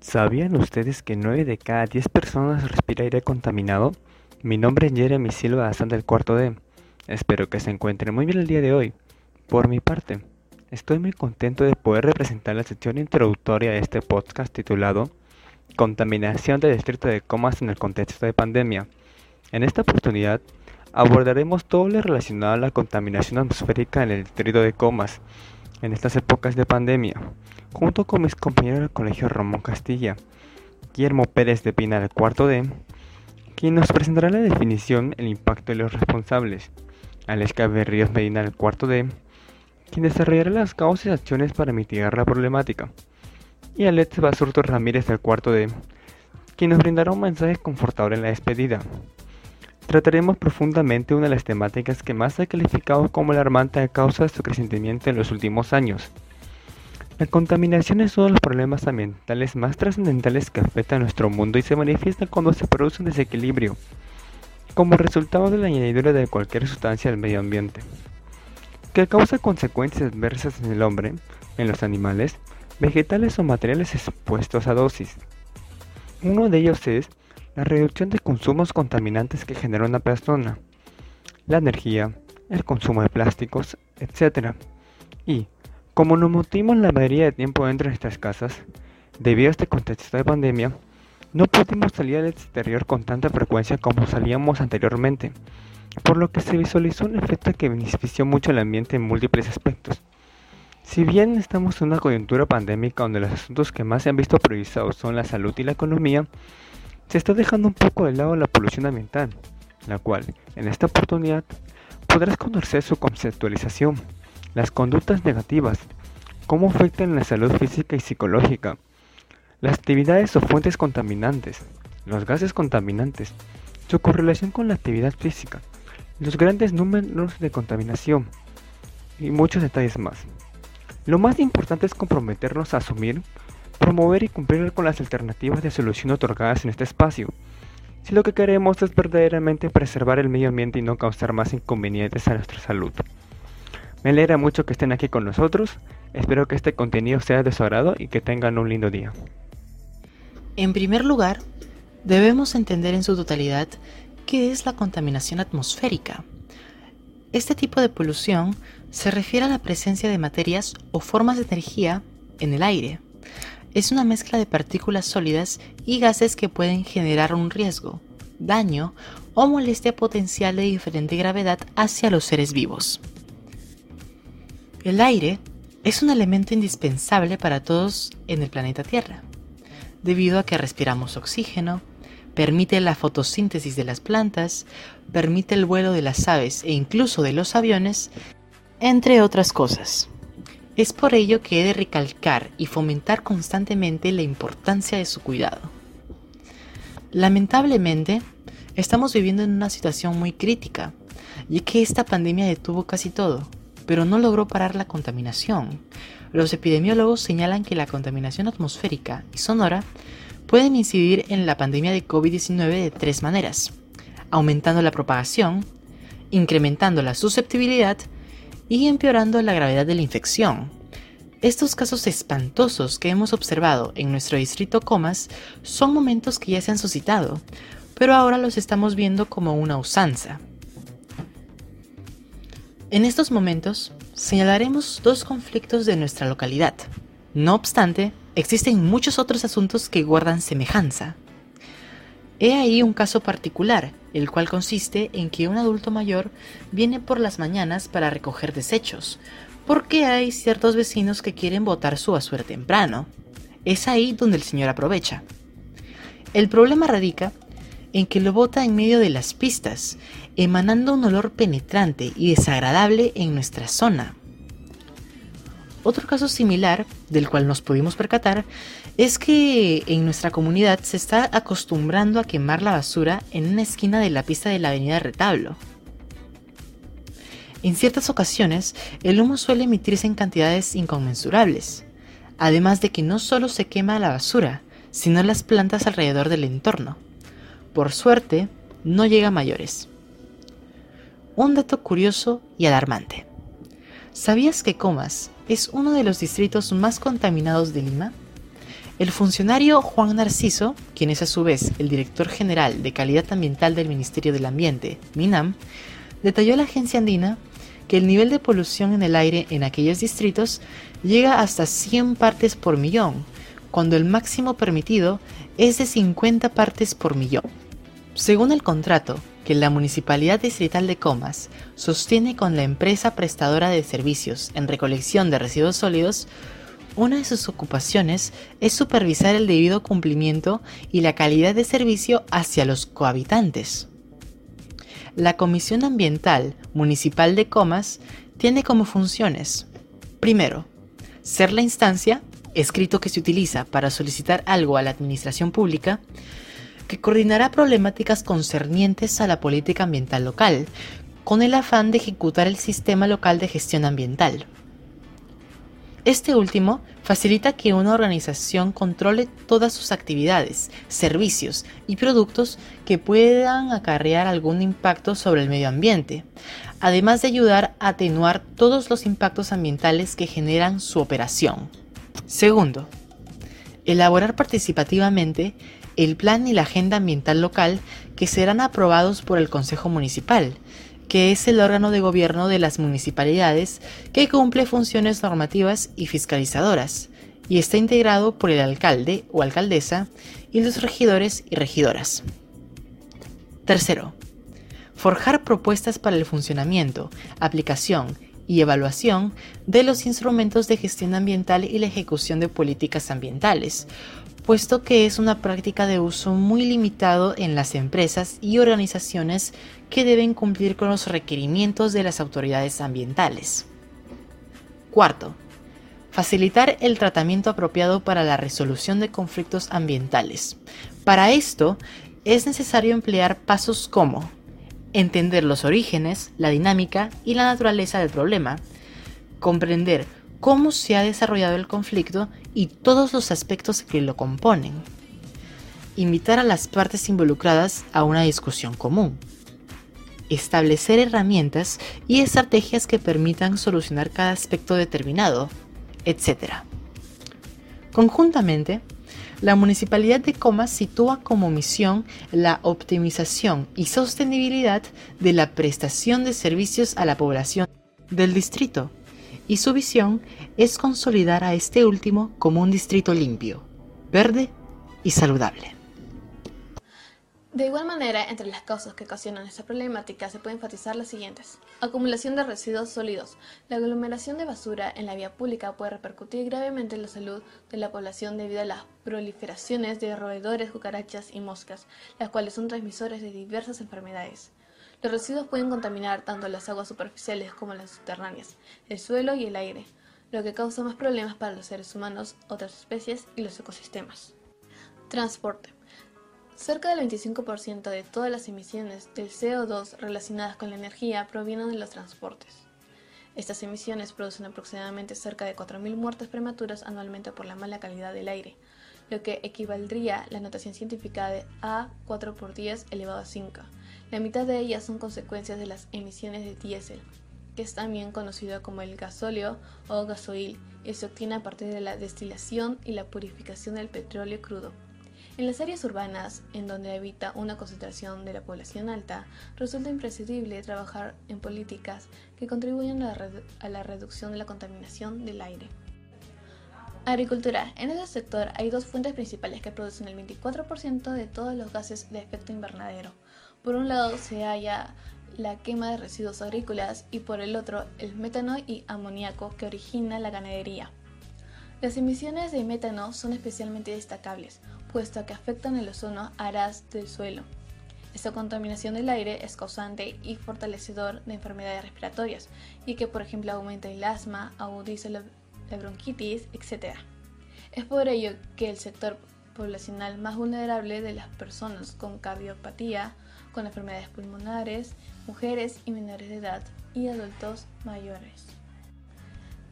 ¿Sabían ustedes que 9 de cada 10 personas respira aire contaminado? Mi nombre es Jeremy Silva Azán del cuarto D. Espero que se encuentren muy bien el día de hoy. Por mi parte, estoy muy contento de poder representar la sección introductoria de este podcast titulado Contaminación del distrito de Comas en el contexto de pandemia. En esta oportunidad abordaremos todo lo relacionado a la contaminación atmosférica en el distrito de Comas en estas épocas de pandemia junto con mis compañeros del colegio Ramón Castilla, Guillermo Pérez de Pina del cuarto D, quien nos presentará la definición, el impacto de los responsables, Aleska Berríos Medina del cuarto D, quien desarrollará las causas y acciones para mitigar la problemática, y Alex Basurto Ramírez del cuarto D, quien nos brindará un mensaje confortable en la despedida. Trataremos profundamente una de las temáticas que más ha calificado como alarmante a causa de su crecimiento en los últimos años, la contaminación es uno de los problemas ambientales más trascendentales que afecta a nuestro mundo y se manifiesta cuando se produce un desequilibrio, como resultado de la añadidura de cualquier sustancia al medio ambiente, que causa consecuencias adversas en el hombre, en los animales, vegetales o materiales expuestos a dosis. Uno de ellos es la reducción de consumos contaminantes que genera una persona, la energía, el consumo de plásticos, etc. Y, como nos motivamos la mayoría de tiempo dentro de nuestras casas, debido a este contexto de pandemia, no pudimos salir al exterior con tanta frecuencia como salíamos anteriormente, por lo que se visualizó un efecto que benefició mucho el ambiente en múltiples aspectos. Si bien estamos en una coyuntura pandémica donde los asuntos que más se han visto priorizados son la salud y la economía, se está dejando un poco de lado la polución ambiental, la cual, en esta oportunidad, podrás conocer su conceptualización las conductas negativas, cómo afectan la salud física y psicológica, las actividades o fuentes contaminantes, los gases contaminantes, su correlación con la actividad física, los grandes números de contaminación y muchos detalles más. Lo más importante es comprometernos a asumir, promover y cumplir con las alternativas de solución otorgadas en este espacio. Si lo que queremos es verdaderamente preservar el medio ambiente y no causar más inconvenientes a nuestra salud. Me alegra mucho que estén aquí con nosotros. Espero que este contenido sea de su agrado y que tengan un lindo día. En primer lugar, debemos entender en su totalidad qué es la contaminación atmosférica. Este tipo de polución se refiere a la presencia de materias o formas de energía en el aire. Es una mezcla de partículas sólidas y gases que pueden generar un riesgo, daño o molestia potencial de diferente gravedad hacia los seres vivos. El aire es un elemento indispensable para todos en el planeta Tierra, debido a que respiramos oxígeno, permite la fotosíntesis de las plantas, permite el vuelo de las aves e incluso de los aviones, entre otras cosas. Es por ello que he de recalcar y fomentar constantemente la importancia de su cuidado. Lamentablemente, estamos viviendo en una situación muy crítica, ya que esta pandemia detuvo casi todo, pero no logró parar la contaminación. Los epidemiólogos señalan que la contaminación atmosférica y sonora pueden incidir en la pandemia de COVID-19 de tres maneras, aumentando la propagación, incrementando la susceptibilidad y empeorando la gravedad de la infección. Estos casos espantosos que hemos observado en nuestro distrito Comas son momentos que ya se han suscitado, pero ahora los estamos viendo como una usanza. En estos momentos señalaremos dos conflictos de nuestra localidad. No obstante, existen muchos otros asuntos que guardan semejanza. He ahí un caso particular, el cual consiste en que un adulto mayor viene por las mañanas para recoger desechos, porque hay ciertos vecinos que quieren botar su basura temprano. Es ahí donde el señor aprovecha. El problema radica en que lo bota en medio de las pistas, emanando un olor penetrante y desagradable en nuestra zona. Otro caso similar, del cual nos pudimos percatar, es que en nuestra comunidad se está acostumbrando a quemar la basura en una esquina de la pista de la avenida Retablo. En ciertas ocasiones, el humo suele emitirse en cantidades inconmensurables, además de que no solo se quema la basura, sino las plantas alrededor del entorno. Por suerte, no llega a mayores. Un dato curioso y alarmante. ¿Sabías que Comas es uno de los distritos más contaminados de Lima? El funcionario Juan Narciso, quien es a su vez el director general de calidad ambiental del Ministerio del Ambiente, MINAM, detalló a la agencia andina que el nivel de polución en el aire en aquellos distritos llega hasta 100 partes por millón, cuando el máximo permitido es de 50 partes por millón. Según el contrato que la Municipalidad Distrital de Comas sostiene con la empresa prestadora de servicios en recolección de residuos sólidos, una de sus ocupaciones es supervisar el debido cumplimiento y la calidad de servicio hacia los cohabitantes. La Comisión Ambiental Municipal de Comas tiene como funciones, primero, ser la instancia, escrito que se utiliza para solicitar algo a la administración pública, que coordinará problemáticas concernientes a la política ambiental local, con el afán de ejecutar el sistema local de gestión ambiental. Este último facilita que una organización controle todas sus actividades, servicios y productos que puedan acarrear algún impacto sobre el medio ambiente, además de ayudar a atenuar todos los impactos ambientales que generan su operación. Segundo, elaborar participativamente el plan y la agenda ambiental local que serán aprobados por el Consejo Municipal, que es el órgano de gobierno de las municipalidades que cumple funciones normativas y fiscalizadoras, y está integrado por el alcalde o alcaldesa y los regidores y regidoras. Tercero, forjar propuestas para el funcionamiento, aplicación y evaluación de los instrumentos de gestión ambiental y la ejecución de políticas ambientales, puesto que es una práctica de uso muy limitado en las empresas y organizaciones que deben cumplir con los requerimientos de las autoridades ambientales. Cuarto, facilitar el tratamiento apropiado para la resolución de conflictos ambientales. Para esto, es necesario emplear pasos como entender los orígenes, la dinámica y la naturaleza del problema, comprender cómo se ha desarrollado el conflicto y todos los aspectos que lo componen. Invitar a las partes involucradas a una discusión común. Establecer herramientas y estrategias que permitan solucionar cada aspecto determinado, etc. Conjuntamente, la Municipalidad de Comas sitúa como misión la optimización y sostenibilidad de la prestación de servicios a la población del distrito y su visión es consolidar a este último como un distrito limpio, verde y saludable. De igual manera, entre las causas que ocasionan esta problemática se pueden enfatizar las siguientes. Acumulación de residuos sólidos. La aglomeración de basura en la vía pública puede repercutir gravemente en la salud de la población debido a las proliferaciones de roedores, cucarachas y moscas, las cuales son transmisores de diversas enfermedades. Los residuos pueden contaminar tanto las aguas superficiales como las subterráneas, el suelo y el aire, lo que causa más problemas para los seres humanos, otras especies y los ecosistemas. Transporte. Cerca del 25% de todas las emisiones del CO2 relacionadas con la energía provienen de los transportes. Estas emisiones producen aproximadamente cerca de 4.000 muertes prematuras anualmente por la mala calidad del aire, lo que equivaldría a la notación científica de A 4 por 10 elevado a 5, la mitad de ellas son consecuencias de las emisiones de diésel, que es también conocido como el gasóleo o gasoil y se obtiene a partir de la destilación y la purificación del petróleo crudo. En las áreas urbanas, en donde habita una concentración de la población alta, resulta imprescindible trabajar en políticas que contribuyan a la reducción de la contaminación del aire. Agricultura. En este sector hay dos fuentes principales que producen el 24% de todos los gases de efecto invernadero, por un lado se halla la quema de residuos agrícolas y por el otro el metano y amoníaco que origina la ganadería. Las emisiones de metano son especialmente destacables, puesto que afectan el ozono aras del suelo. Esta contaminación del aire es causante y fortalecedor de enfermedades respiratorias y que por ejemplo aumenta el asma, agudiza la bronquitis, etc. Es por ello que el sector poblacional más vulnerable de las personas con cardiopatía, con enfermedades pulmonares, mujeres y menores de edad y adultos mayores.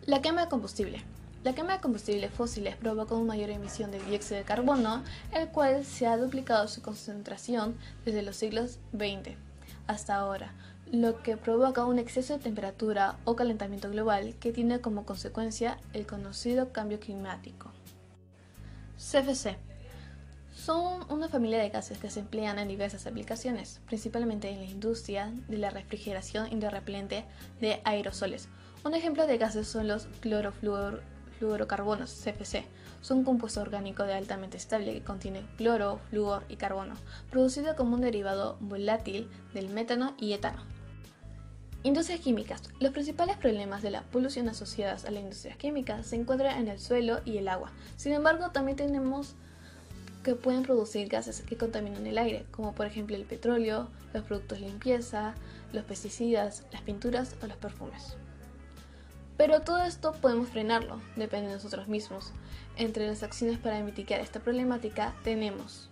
La quema de combustible. La quema de combustibles fósiles provoca una mayor emisión de dióxido de carbono, el cual se ha duplicado su concentración desde los siglos XX hasta ahora, lo que provoca un exceso de temperatura o calentamiento global que tiene como consecuencia el conocido cambio climático. CFC. Son una familia de gases que se emplean en diversas aplicaciones, principalmente en la industria de la refrigeración y de de aerosoles. Un ejemplo de gases son los clorofluorocarbonos, CFC. Son compuesto orgánico de altamente estable que contiene cloro, flúor y carbono, producido como un derivado volátil del metano y etano. Industrias químicas. Los principales problemas de la polución asociadas a la industria química se encuentran en el suelo y el agua. Sin embargo, también tenemos que pueden producir gases que contaminan el aire, como por ejemplo el petróleo, los productos de limpieza, los pesticidas, las pinturas o los perfumes. Pero todo esto podemos frenarlo, depende de nosotros mismos. Entre las acciones para mitigar esta problemática tenemos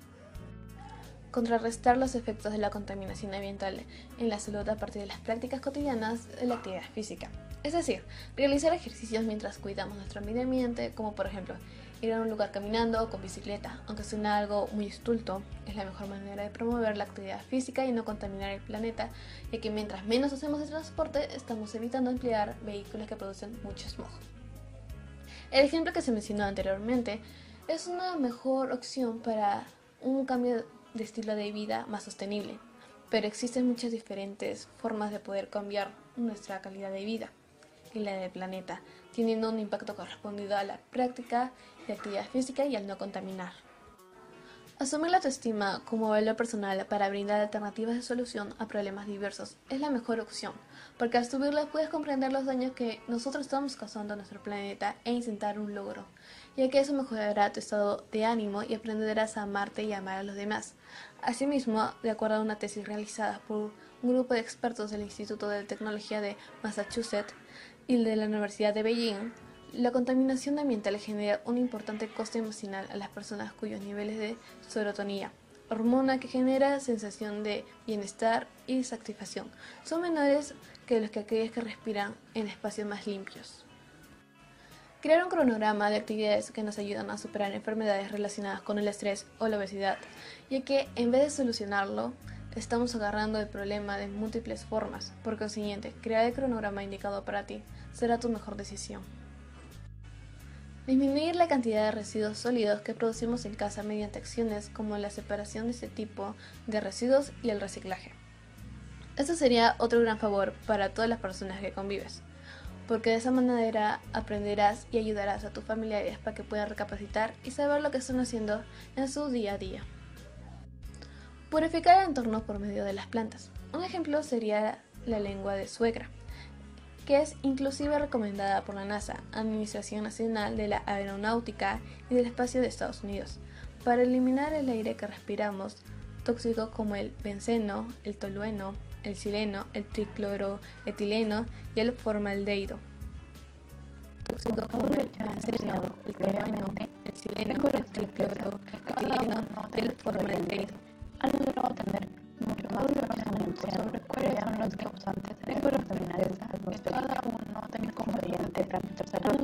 contrarrestar los efectos de la contaminación ambiental en la salud a partir de las prácticas cotidianas de la actividad física. Es decir, realizar ejercicios mientras cuidamos nuestro medio ambiente, como por ejemplo ir a un lugar caminando o con bicicleta, aunque suena algo muy estulto, es la mejor manera de promover la actividad física y no contaminar el planeta, ya que mientras menos hacemos de transporte, estamos evitando emplear vehículos que producen mucho smog. El ejemplo que se mencionó anteriormente es una mejor opción para un cambio de estilo de vida más sostenible, pero existen muchas diferentes formas de poder cambiar nuestra calidad de vida y la del planeta, teniendo un impacto correspondido a la práctica de actividad física y al no contaminar. Asumir la autoestima como valor personal para brindar alternativas de solución a problemas diversos es la mejor opción, porque al subirla puedes comprender los daños que nosotros estamos causando a nuestro planeta e intentar un logro, ya que eso mejorará tu estado de ánimo y aprenderás a amarte y amar a los demás. Asimismo, de acuerdo a una tesis realizada por un grupo de expertos del Instituto de Tecnología de Massachusetts y de la Universidad de Beijing, la contaminación ambiental genera un importante coste emocional a las personas cuyos niveles de serotonina, hormona que genera sensación de bienestar y satisfacción, son menores que los que aquellos que respiran en espacios más limpios. Crear un cronograma de actividades que nos ayudan a superar enfermedades relacionadas con el estrés o la obesidad, ya que en vez de solucionarlo, estamos agarrando el problema de múltiples formas. Por consiguiente, crear el cronograma indicado para ti será tu mejor decisión. Disminuir la cantidad de residuos sólidos que producimos en casa mediante acciones como la separación de este tipo de residuos y el reciclaje. Esto sería otro gran favor para todas las personas que convives, porque de esa manera aprenderás y ayudarás a tus familiares para que puedan recapacitar y saber lo que están haciendo en su día a día. Purificar el entorno por medio de las plantas. Un ejemplo sería la lengua de suegra que es inclusive recomendada por la NASA, Administración Nacional de la Aeronáutica y del Espacio de Estados Unidos, para eliminar el aire que respiramos, tóxicos como el benceno, el tolueno, el sileno, el tricloroetileno y el formaldehído. Tóxicos como el benceno, el tolueno, el sileno, el tricloroetileno y el formaldehído. Al no tener mucho más información sobre cuáles son los causantes de contaminación cada uno de componentes de nuestra salud,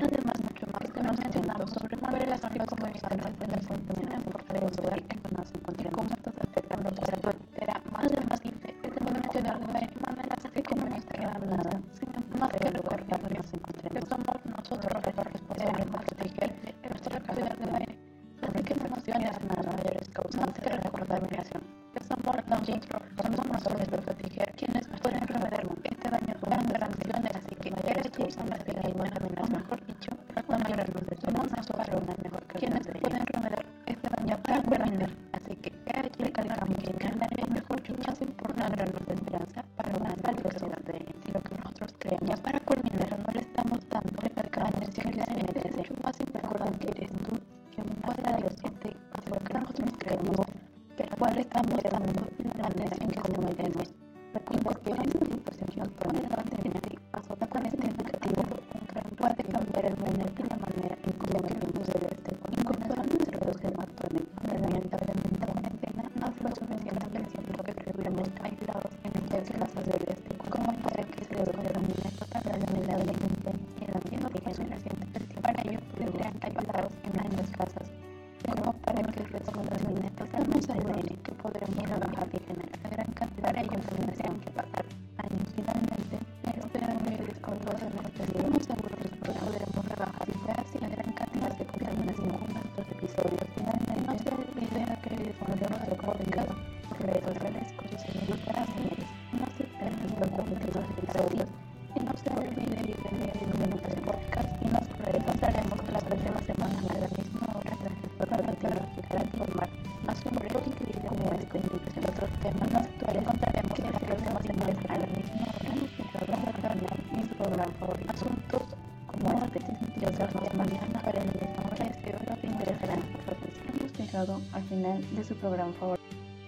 además mucho más que nos entendamos sobre cuáles las causantes de la contaminación por el lugar en que nos encontramos cómo estos afectan nuestra salud. Será más debatible el mencionar de manera así como no está nada, sino más que el en que nos encontremos. Somos nosotros los responsables de proteger nuestra calidad de aire. Así que no nos nada mayores causantes de la contaminación. De aislados en muchas casas del este. ¿Cómo es que este se desarrollen movimientos tan grandes la delincuencia y el ambiente fijos en la gente? Para ello, deberán aislados en las casas. ¿Cómo para que el resto de las movimientos tan grandes que y generar una gran cantidad de contaminación que pasar años? Finalmente, con los seguro que podremos rebajar y la gran cantidad de contaminación en nuestros episodios. Finalmente, no se que el fondo de los final de su programa favorito.